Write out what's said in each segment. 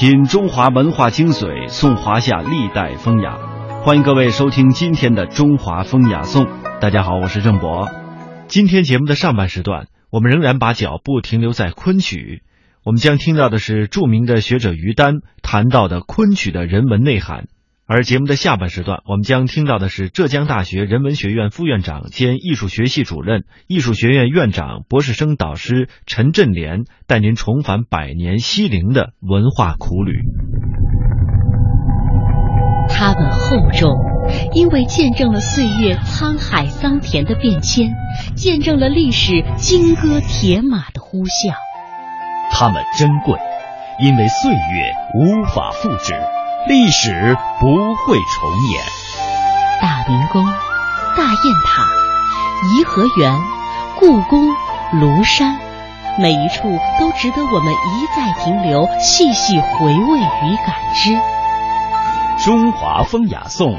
品中华文化精髓，颂华夏历代风雅。欢迎各位收听今天的《中华风雅颂》。大家好，我是郑博。今天节目的上半时段，我们仍然把脚步停留在昆曲。我们将听到的是著名的学者于丹谈到的昆曲的人文内涵。而节目的下半时段，我们将听到的是浙江大学人文学院副院长兼艺术学系主任、艺术学院院长、博士生导师陈振莲带您重返百年西陵的文化苦旅。他们厚重，因为见证了岁月沧海桑田的变迁，见证了历史金戈铁马的呼啸。他们珍贵，因为岁月无法复制。历史不会重演。大明宫、大雁塔、颐和园、故宫、庐山，每一处都值得我们一再停留、细细回味与感知。中华风雅颂，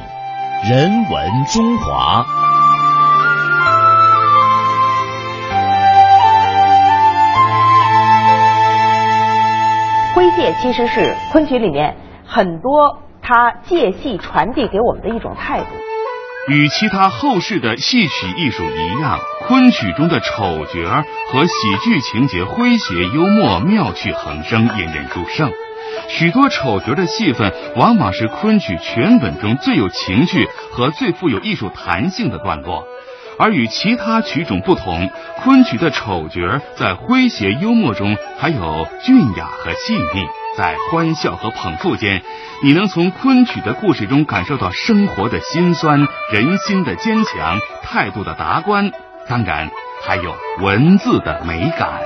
人文中华。徽界其实是昆曲里面。很多他借戏传递给我们的一种态度，与其他后世的戏曲艺术一样，昆曲中的丑角和喜剧情节诙谐幽默、妙趣横生、引人入胜。许多丑角的戏份往往是昆曲全本中最有情趣和最富有艺术弹性的段落。而与其他曲种不同，昆曲的丑角在诙谐幽默中还有俊雅和细腻。在欢笑和捧腹间，你能从昆曲的故事中感受到生活的辛酸、人心的坚强、态度的达观，当然还有文字的美感。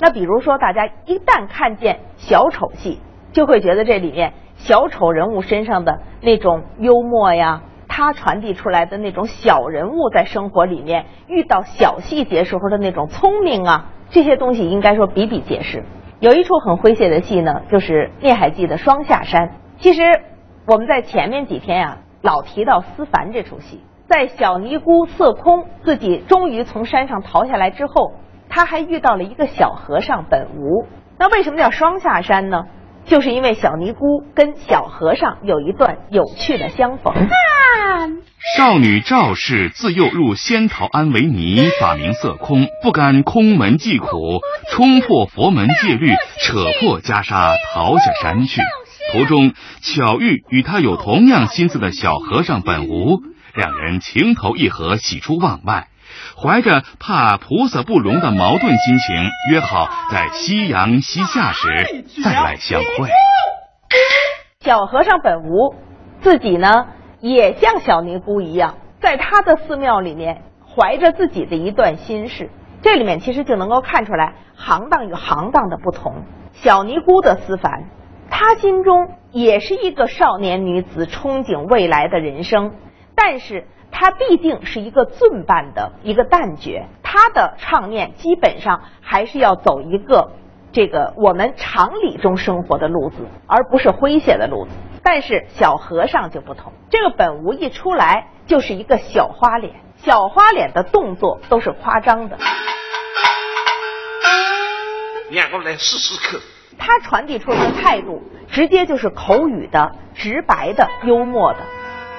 那比如说，大家一旦看见小丑戏，就会觉得这里面小丑人物身上的那种幽默呀，他传递出来的那种小人物在生活里面遇到小细节时候的那种聪明啊，这些东西应该说比比皆是。有一出很诙谐的戏呢，就是《孽海记》的双下山。其实我们在前面几天呀，老提到思凡这出戏，在小尼姑色空自己终于从山上逃下来之后，他还遇到了一个小和尚本无。那为什么叫双下山呢？就是因为小尼姑跟小和尚有一段有趣的相逢。少女赵氏自幼入仙桃庵为尼，法名色空，不甘空门寂苦，冲破佛门戒律，扯破袈裟逃下山去。途中巧遇与他有同样心思的小和尚本无，两人情投意合，喜出望外。怀着怕菩萨不容的矛盾心情，约好在夕阳西下时再来相会。小和尚本无自己呢，也像小尼姑一样，在他的寺庙里面怀着自己的一段心事。这里面其实就能够看出来行当与行当的不同。小尼姑的思凡，她心中也是一个少年女子憧憬未来的人生，但是。他毕竟是一个尊扮的一个旦角，他的唱念基本上还是要走一个这个我们常理中生活的路子，而不是诙谐的路子。但是小和尚就不同，这个本无一出来就是一个小花脸，小花脸的动作都是夸张的。两个来试试看，他传递出来的态度，直接就是口语的、直白的、幽默的。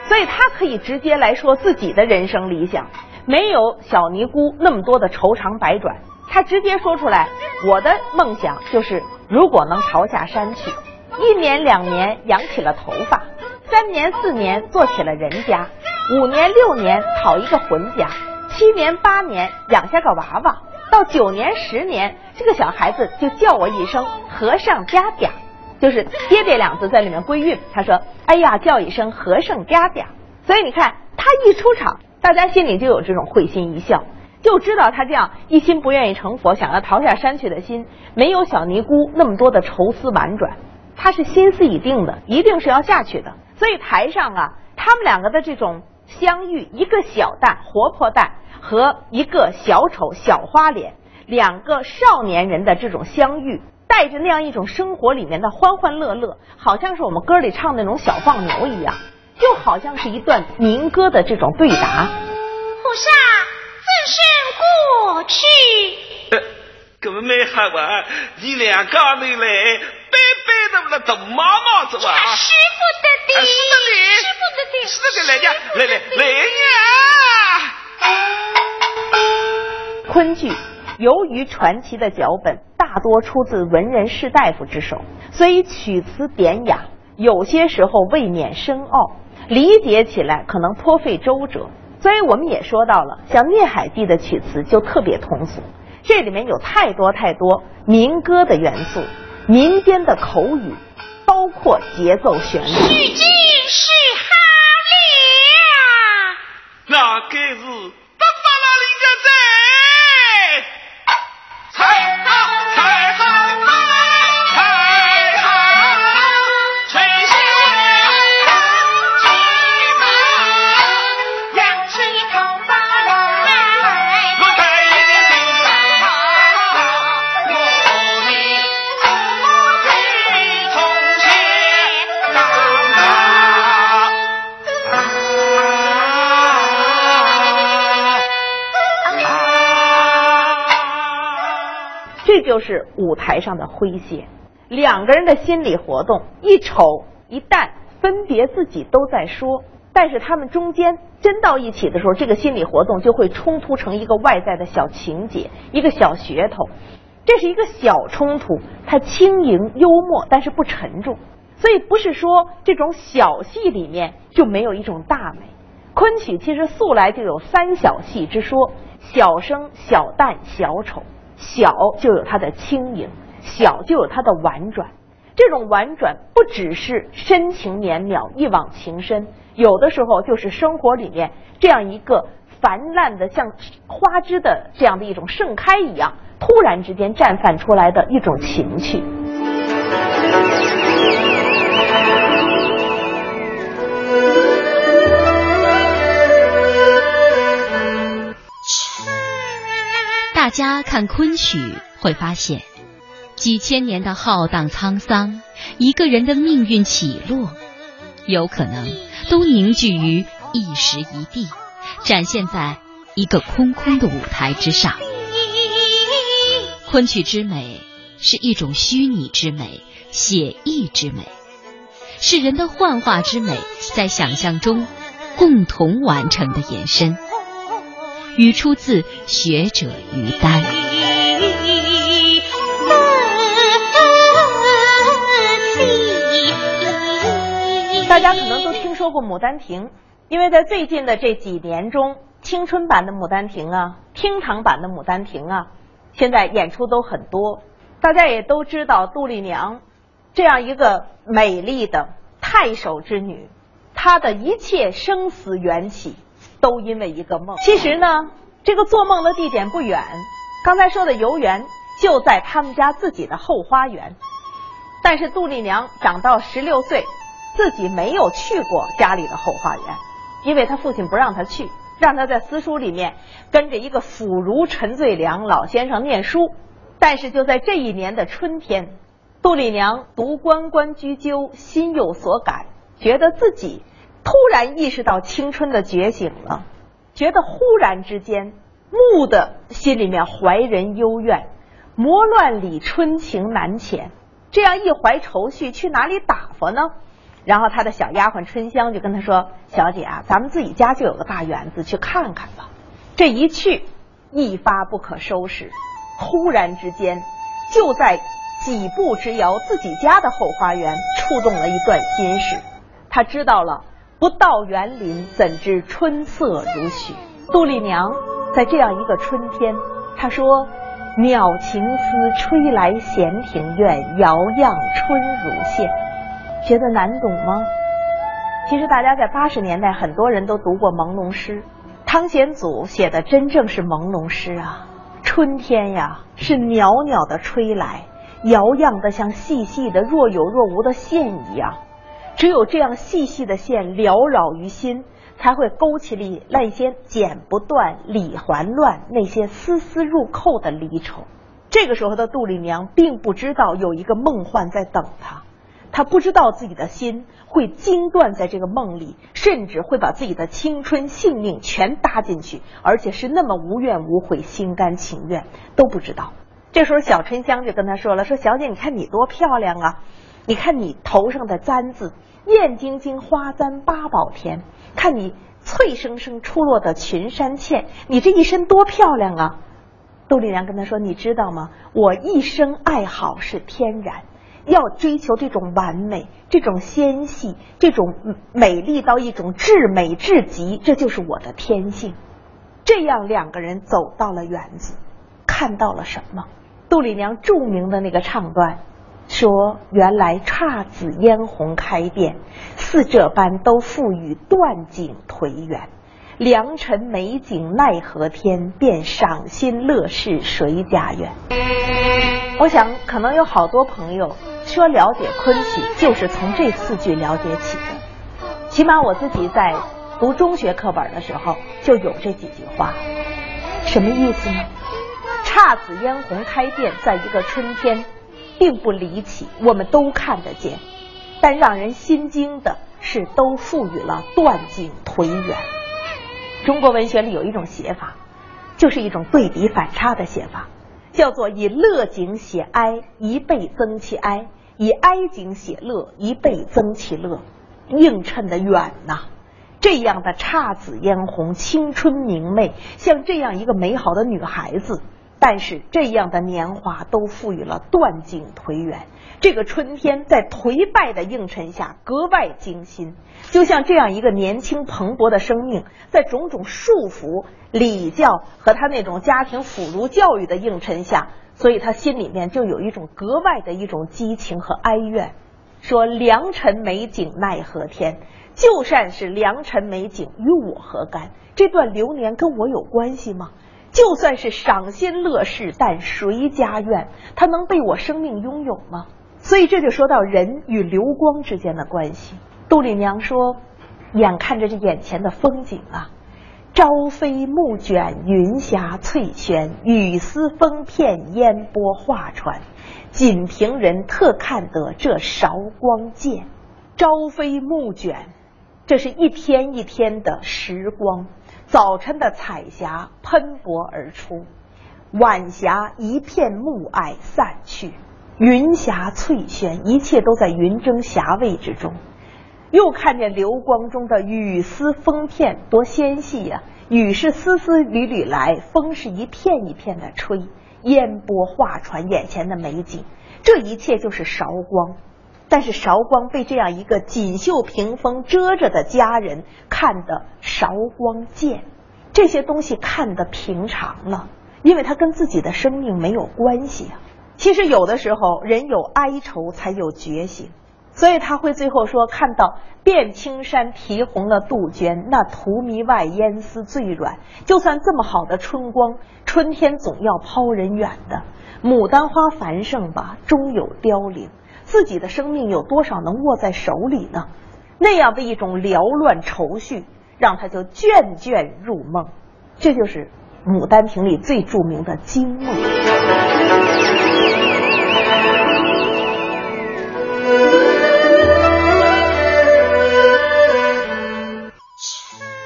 所以他可以直接来说自己的人生理想，没有小尼姑那么多的愁肠百转。他直接说出来，我的梦想就是如果能逃下山去，一年两年养起了头发，三年四年做起了人家，五年六年讨一个浑家，七年八年养下个娃娃，到九年十年，这个小孩子就叫我一声和尚家嗲。就是爹爹两字在里面归韵。他说：“哎呀，叫一声和尚家家。”所以你看，他一出场，大家心里就有这种会心一笑，就知道他这样一心不愿意成佛，想要逃下山去的心，没有小尼姑那么多的愁思婉转。他是心思已定的，一定是要下去的。所以台上啊，他们两个的这种相遇，一个小旦活泼旦和一个小丑小花脸，两个少年人的这种相遇。带着那样一种生活里面的欢欢乐乐，好像是我们歌里唱那种小放牛一样，就好像是一段民歌的这种对答。菩萨自身过去，呃，根本没喊完，你俩刚没来，白白的那懂妈妈子哇？使不得的，使得的，使不得的，使得的来呀，来来来呀！昆剧由于传奇的脚本大多出自文人士大夫之手，所以曲词典雅，有些时候未免深奥，理解起来可能颇费周折。所以我们也说到了，像《孽海记》的曲词就特别通俗，这里面有太多太多民歌的元素，民间的口语，包括节奏旋律。许君是好了，那该是就是舞台上的诙谐，两个人的心理活动，一丑一淡，分别自己都在说，但是他们中间真到一起的时候，这个心理活动就会冲突成一个外在的小情节，一个小噱头。这是一个小冲突，它轻盈幽默，但是不沉重。所以不是说这种小戏里面就没有一种大美。昆曲其实素来就有三小戏之说：小生、小旦、小丑。小就有它的轻盈，小就有它的婉转。这种婉转不只是深情绵邈、一往情深，有的时候就是生活里面这样一个繁滥的像花枝的这样的一种盛开一样，突然之间绽放出来的一种情趣。大家看昆曲会发现，几千年的浩荡沧桑，一个人的命运起落，有可能都凝聚于一时一地，展现在一个空空的舞台之上。昆曲之美是一种虚拟之美、写意之美，是人的幻化之美在想象中共同完成的延伸。语出自学者于丹。大家可能都听说过《牡丹亭》，因为在最近的这几年中，青春版的《牡丹亭》啊，厅堂版的《牡丹亭》啊，现在演出都很多。大家也都知道杜丽娘这样一个美丽的太守之女，她的一切生死缘起都因为一个梦。其实呢，这个做梦的地点不远，刚才说的游园就在他们家自己的后花园。但是杜丽娘长到十六岁。自己没有去过家里的后花园，因为她父亲不让她去，让她在私塾里面跟着一个腐儒陈最良老先生念书。但是就在这一年的春天，杜丽娘读关关雎鸠，心有所感，觉得自己突然意识到青春的觉醒了，觉得忽然之间蓦的心里面怀人幽怨，魔乱里春情难遣，这样一怀愁绪，去哪里打发呢？然后他的小丫鬟春香就跟他说：“小姐啊，咱们自己家就有个大园子，去看看吧。”这一去，一发不可收拾。忽然之间，就在几步之遥，自己家的后花园触动了一段心事。他知道了，不到园林，怎知春色如许？杜丽娘在这样一个春天，她说：“鸟情思吹来闲庭院，遥漾春如线。”觉得难懂吗？其实大家在八十年代，很多人都读过朦胧诗。汤显祖写的真正是朦胧诗啊！春天呀，是袅袅的吹来，摇漾的像细细的、若有若无的线一样。只有这样细细的线缭绕于心，才会勾起里那些剪不断、理还乱、那些丝丝入扣的离愁。这个时候的杜丽娘并不知道有一个梦幻在等她。她不知道自己的心会惊断在这个梦里，甚至会把自己的青春、性命全搭进去，而且是那么无怨无悔、心甘情愿，都不知道。这时候小春香就跟他说了：“说小姐，你看你多漂亮啊！你看你头上的簪子，燕晶晶花簪八宝田，看你脆生生出落的群山茜，你这一身多漂亮啊！杜丽娘跟他说：“你知道吗？我一生爱好是天然，要追求这种完美、这种纤细、这种美丽到一种至美至极，这就是我的天性。”这样两个人走到了园子，看到了什么？杜丽娘著名的那个唱段说：“原来姹紫嫣红开遍，似这般都付与断井颓垣。良辰美景奈何天，便赏心乐事谁家园？”我想，可能有好多朋友说了解昆曲，就是从这四句了解起的。起码我自己在读中学课本的时候就有这几句话，什么意思呢？姹紫嫣红开遍，在一个春天，并不离奇，我们都看得见。但让人心惊的是，都赋予了断井颓垣。中国文学里有一种写法，就是一种对比反差的写法，叫做以乐景写哀，一倍增其哀；以哀景写乐，一倍增其乐，映衬的远呐。这样的姹紫嫣红、青春明媚，像这样一个美好的女孩子。但是这样的年华都赋予了断井颓垣。这个春天在颓败的映衬下格外惊心，就像这样一个年轻蓬勃的生命，在种种束缚、礼教和他那种家庭腐儒教育的映衬下，所以他心里面就有一种格外的一种激情和哀怨。说良辰美景奈何天，就算是良辰美景，与我何干？这段流年跟我有关系吗？就算是赏心乐事，但谁家院？他能被我生命拥有吗？所以这就说到人与流光之间的关系。杜丽娘说：“眼看着这眼前的风景啊，朝飞暮卷，云霞翠轩，雨丝风片，烟波画船，仅凭人特看得这韶光贱。朝飞暮卷，这是一天一天的时光。”早晨的彩霞喷薄而出，晚霞一片暮霭散去，云霞翠轩，一切都在云蒸霞蔚之中。又看见流光中的雨丝风片，多纤细呀！雨是丝丝缕缕来，风是一片一片的吹，烟波画船，眼前的美景，这一切就是韶光。但是韶光被这样一个锦绣屏风遮着的佳人看得韶光贱，这些东西看得平常了，因为他跟自己的生命没有关系啊。其实有的时候人有哀愁才有觉醒，所以他会最后说：“看到遍青山啼红了杜鹃，那荼蘼外烟丝最软。就算这么好的春光，春天总要抛人远的。牡丹花繁盛吧，终有凋零。”自己的生命有多少能握在手里呢？那样的一种缭乱愁绪，让他就倦倦入梦。这就是《牡丹亭》里最著名的惊梦。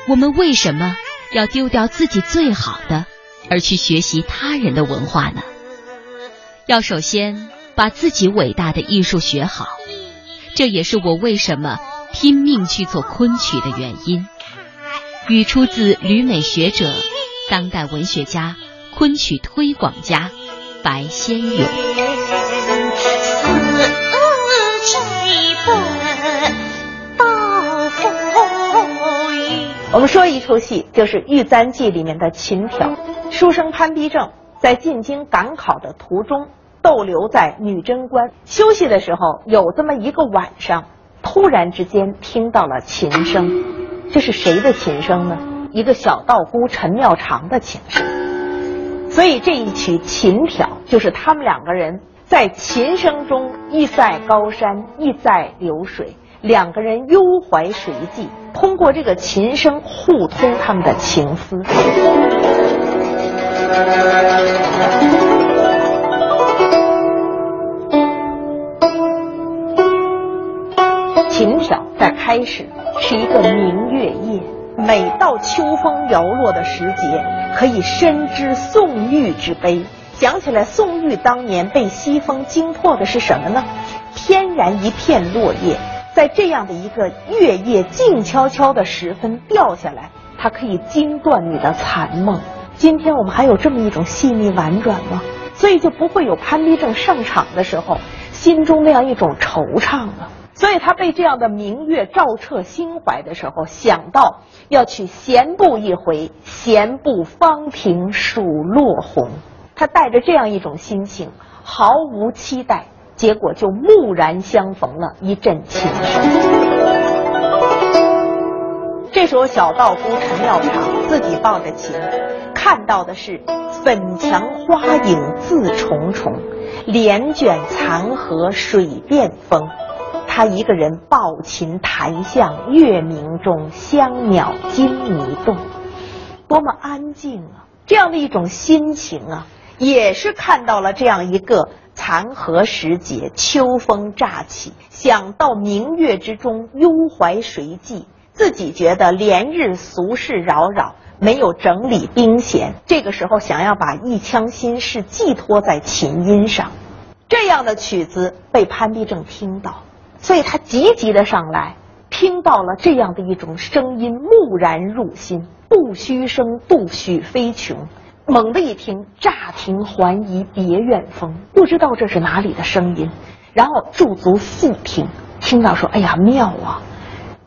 我们为什么要丢掉自己最好的，而去学习他人的文化呢？要首先。把自己伟大的艺术学好，这也是我为什么拼命去做昆曲的原因。语出自旅美学者、当代文学家、昆曲推广家白先勇。我们说一出戏，就是《玉簪记》里面的琴挑。书生潘必正在进京赶考的途中。逗留在女贞观休息的时候，有这么一个晚上，突然之间听到了琴声。这是谁的琴声呢？一个小道姑陈妙长的琴声。所以这一曲琴挑，就是他们两个人在琴声中，一在高山，一在流水，两个人幽怀谁寄，通过这个琴声互通他们的情思。琴挑在开始是一个明月夜，每到秋风摇落的时节，可以深知宋玉之悲。想起来，宋玉当年被西风惊破的是什么呢？天然一片落叶，在这样的一个月夜静悄悄的时分掉下来，它可以惊断你的残梦。今天我们还有这么一种细腻婉转吗？所以就不会有潘必正上场的时候心中那样一种惆怅了。所以他被这样的明月照彻心怀的时候，想到要去闲步一回，闲步芳庭数落红。他带着这样一种心情，毫无期待，结果就蓦然相逢了一阵琴声。这时候，小道姑陈妙长自己抱着琴，看到的是粉墙花影自重重，帘卷残荷水变风。他一个人抱琴弹向月明中，香鸟惊泥动，多么安静啊！这样的一种心情啊，也是看到了这样一个残荷时节，秋风乍起，想到明月之中，幽怀谁寄？自己觉得连日俗事扰扰，没有整理兵弦，这个时候想要把一腔心事寄托在琴音上，这样的曲子被潘必正听到，所以他急急的上来，听到了这样的一种声音，蓦然入心，不虚声，不许飞琼。猛地一听，乍听还疑别院风，不知道这是哪里的声音，然后驻足细听，听到说：“哎呀，妙啊！”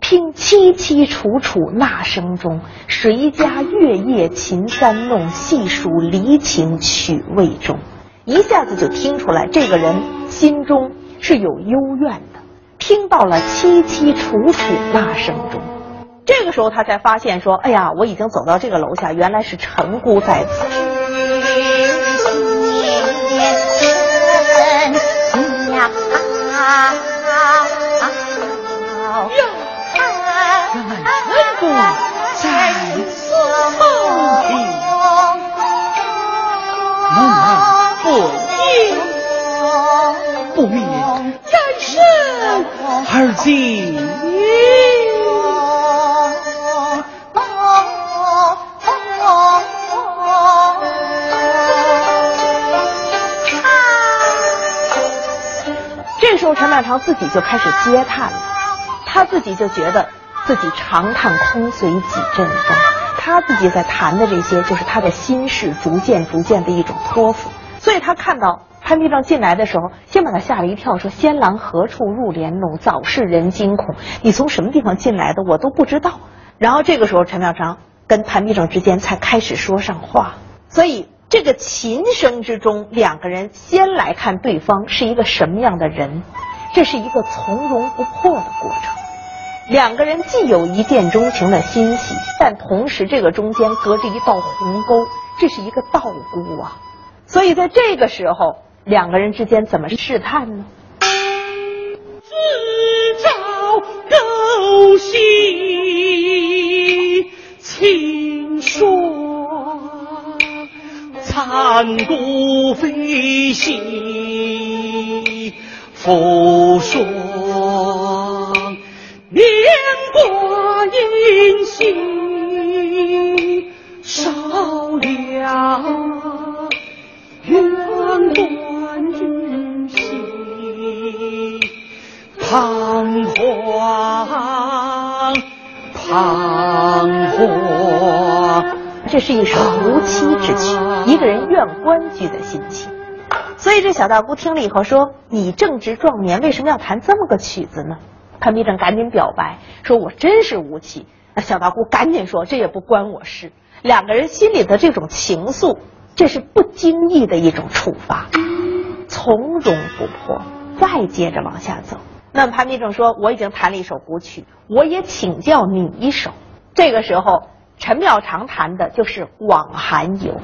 听凄凄楚楚那声中，谁家月夜琴三弄，细数离情曲未终。一下子就听出来，这个人心中是有幽怨的。听到了凄凄楚楚那声中，这个时候他才发现说：“哎呀，我已经走到这个楼下，原来是陈姑在此。”时候，陈满堂自己就开始嗟叹了，他自己就觉得。自己长叹空随几阵风，他自己在谈的这些，就是他的心事，逐渐逐渐的一种托付。所以他看到潘必正进来的时候，先把他吓了一跳，说：“仙郎何处入帘弄？早是人惊恐。你从什么地方进来的？我都不知道。”然后这个时候，陈妙章跟潘必正之间才开始说上话。所以这个琴声之中，两个人先来看对方是一个什么样的人，这是一个从容不迫的过程。两个人既有一见钟情的欣喜，但同时这个中间隔着一道鸿沟，这是一个道姑啊。所以在这个时候，两个人之间怎么试探呢？自照勾心情说，残骨飞兮浮霜。年过音信少了，远观君兮彷徨，彷徨。这是一首无期之曲，一个人怨关居的心情。所以这小道姑听了以后说：“你正值壮年，为什么要弹这么个曲子呢？”潘必正赶紧表白说：“我真是无妻。”那小道姑赶紧说：“这也不关我事。”两个人心里的这种情愫，这是不经意的一种触发，从容不迫。再接着往下走，那潘必正说：“我已经弹了一首古曲，我也请教你一首。”这个时候，陈妙常弹的就是《广寒游》。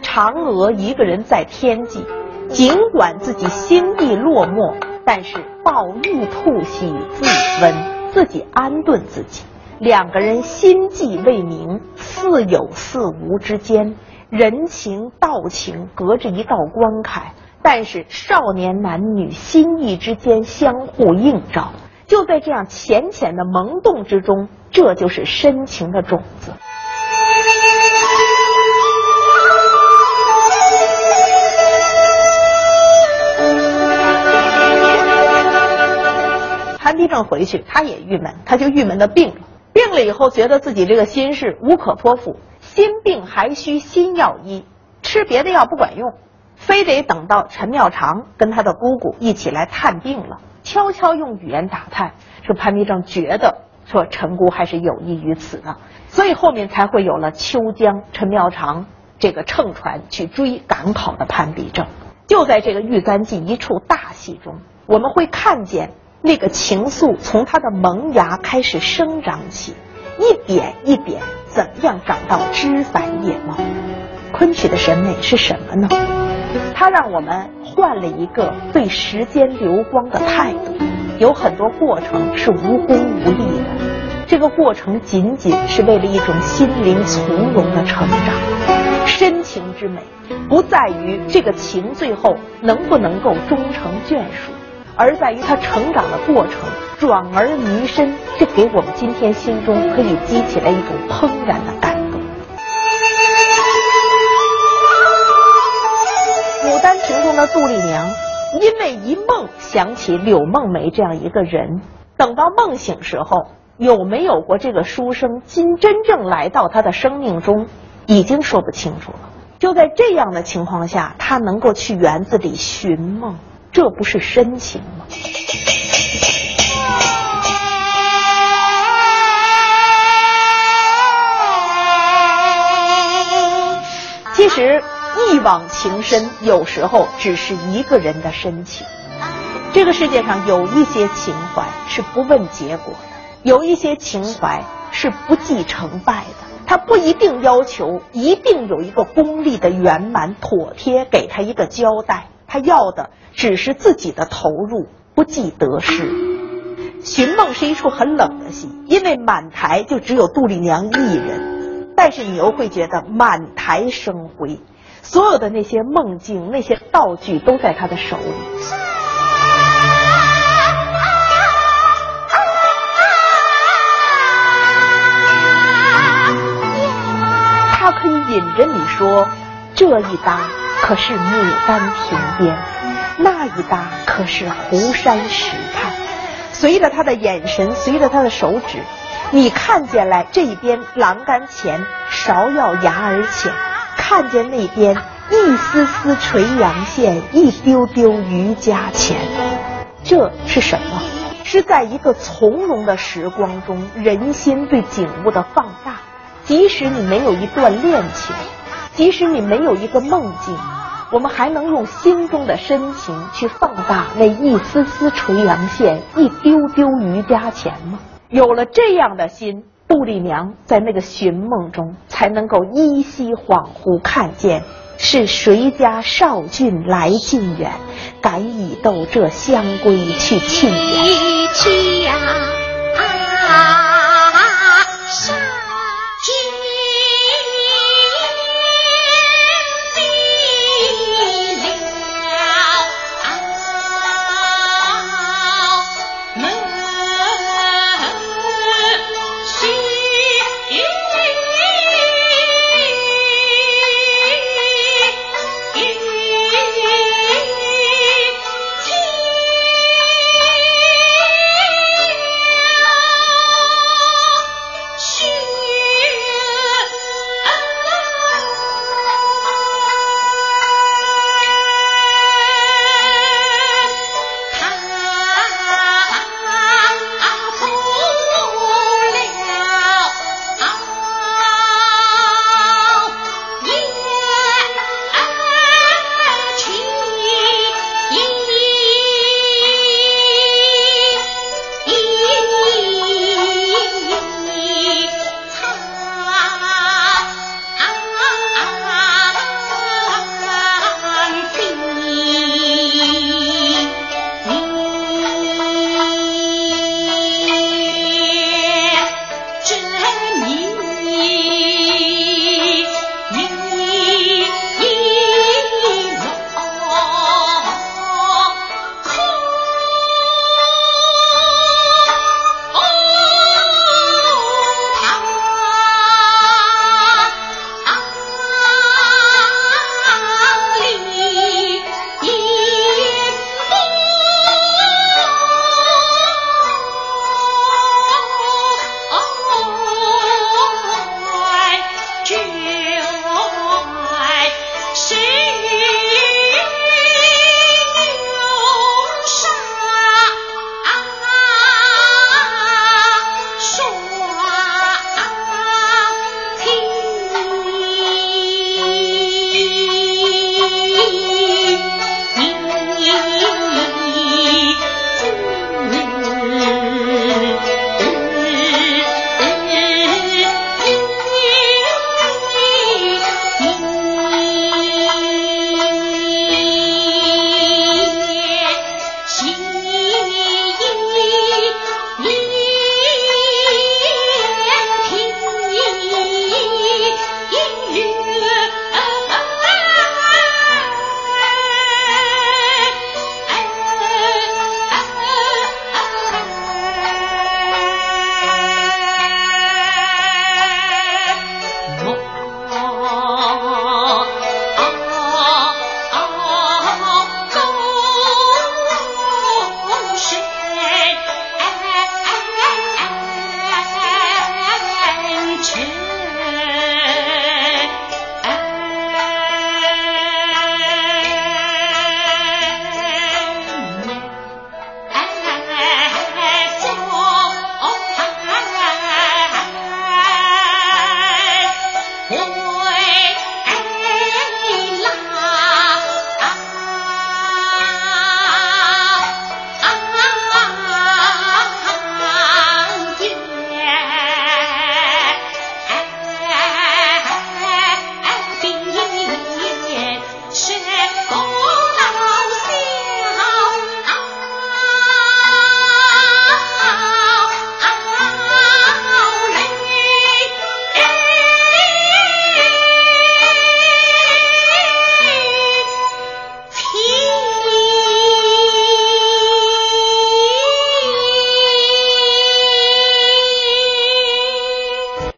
嫦娥一个人在天际，尽管自己心地落寞。但是抱玉兔兮自温，自己安顿自己。两个人心计未明，似有似无之间，人情道情隔着一道关卡。但是少年男女心意之间相互映照，就在这样浅浅的萌动之中，这就是深情的种子。潘天正回去，他也郁闷，他就郁闷的病了，病了以后觉得自己这个心事无可托付，心病还需心药医，吃别的药不管用。非得等到陈妙常跟他的姑姑一起来探病了，悄悄用语言打探，说潘必正觉得说陈姑还是有意于此的，所以后面才会有了秋江陈妙常这个乘船去追赶跑的潘必正。就在这个《玉簪记》一处大戏中，我们会看见。那个情愫从它的萌芽开始生长起，一点一点，怎样长到枝繁叶茂？昆曲的审美是什么呢？它让我们换了一个对时间流光的态度。有很多过程是无功无利的，这个过程仅仅是为了一种心灵从容的成长。深情之美，不在于这个情最后能不能够终成眷属。而在于他成长的过程，转而弥深，这给我们今天心中可以激起来一种怦然的感中的杜丽娘，因为一梦想起柳梦梅这样一个人，等到梦醒时候，有没有过这个书生今真正来到她的生命中，已经说不清楚了。就在这样的情况下，她能够去园子里寻梦。这不是深情吗？其实一往情深，有时候只是一个人的深情。这个世界上有一些情怀是不问结果的，有一些情怀是不计成败的。他不一定要求一定有一个功利的圆满妥帖，给他一个交代。他要的只是自己的投入，不计得失。寻梦是一出很冷的戏，因为满台就只有杜丽娘一人，但是你又会觉得满台生辉，所有的那些梦境、那些道具都在他的手里。他可以引着你说这一搭。可是牡丹亭边，那一搭可是湖山石畔。随着他的眼神，随着他的手指，你看见了这一边栏杆前芍药芽儿浅，看见那边一丝丝垂杨线，一丢丢渔家钱。这是什么？是在一个从容的时光中，人心对景物的放大。即使你没有一段恋情。即使你没有一个梦境，我们还能用心中的深情去放大那一丝丝垂杨线，一丢丢渔家钱吗？有了这样的心，杜丽娘在那个寻梦中才能够依稀恍惚看见，是谁家少俊来近远，敢以斗这香闺去庆元？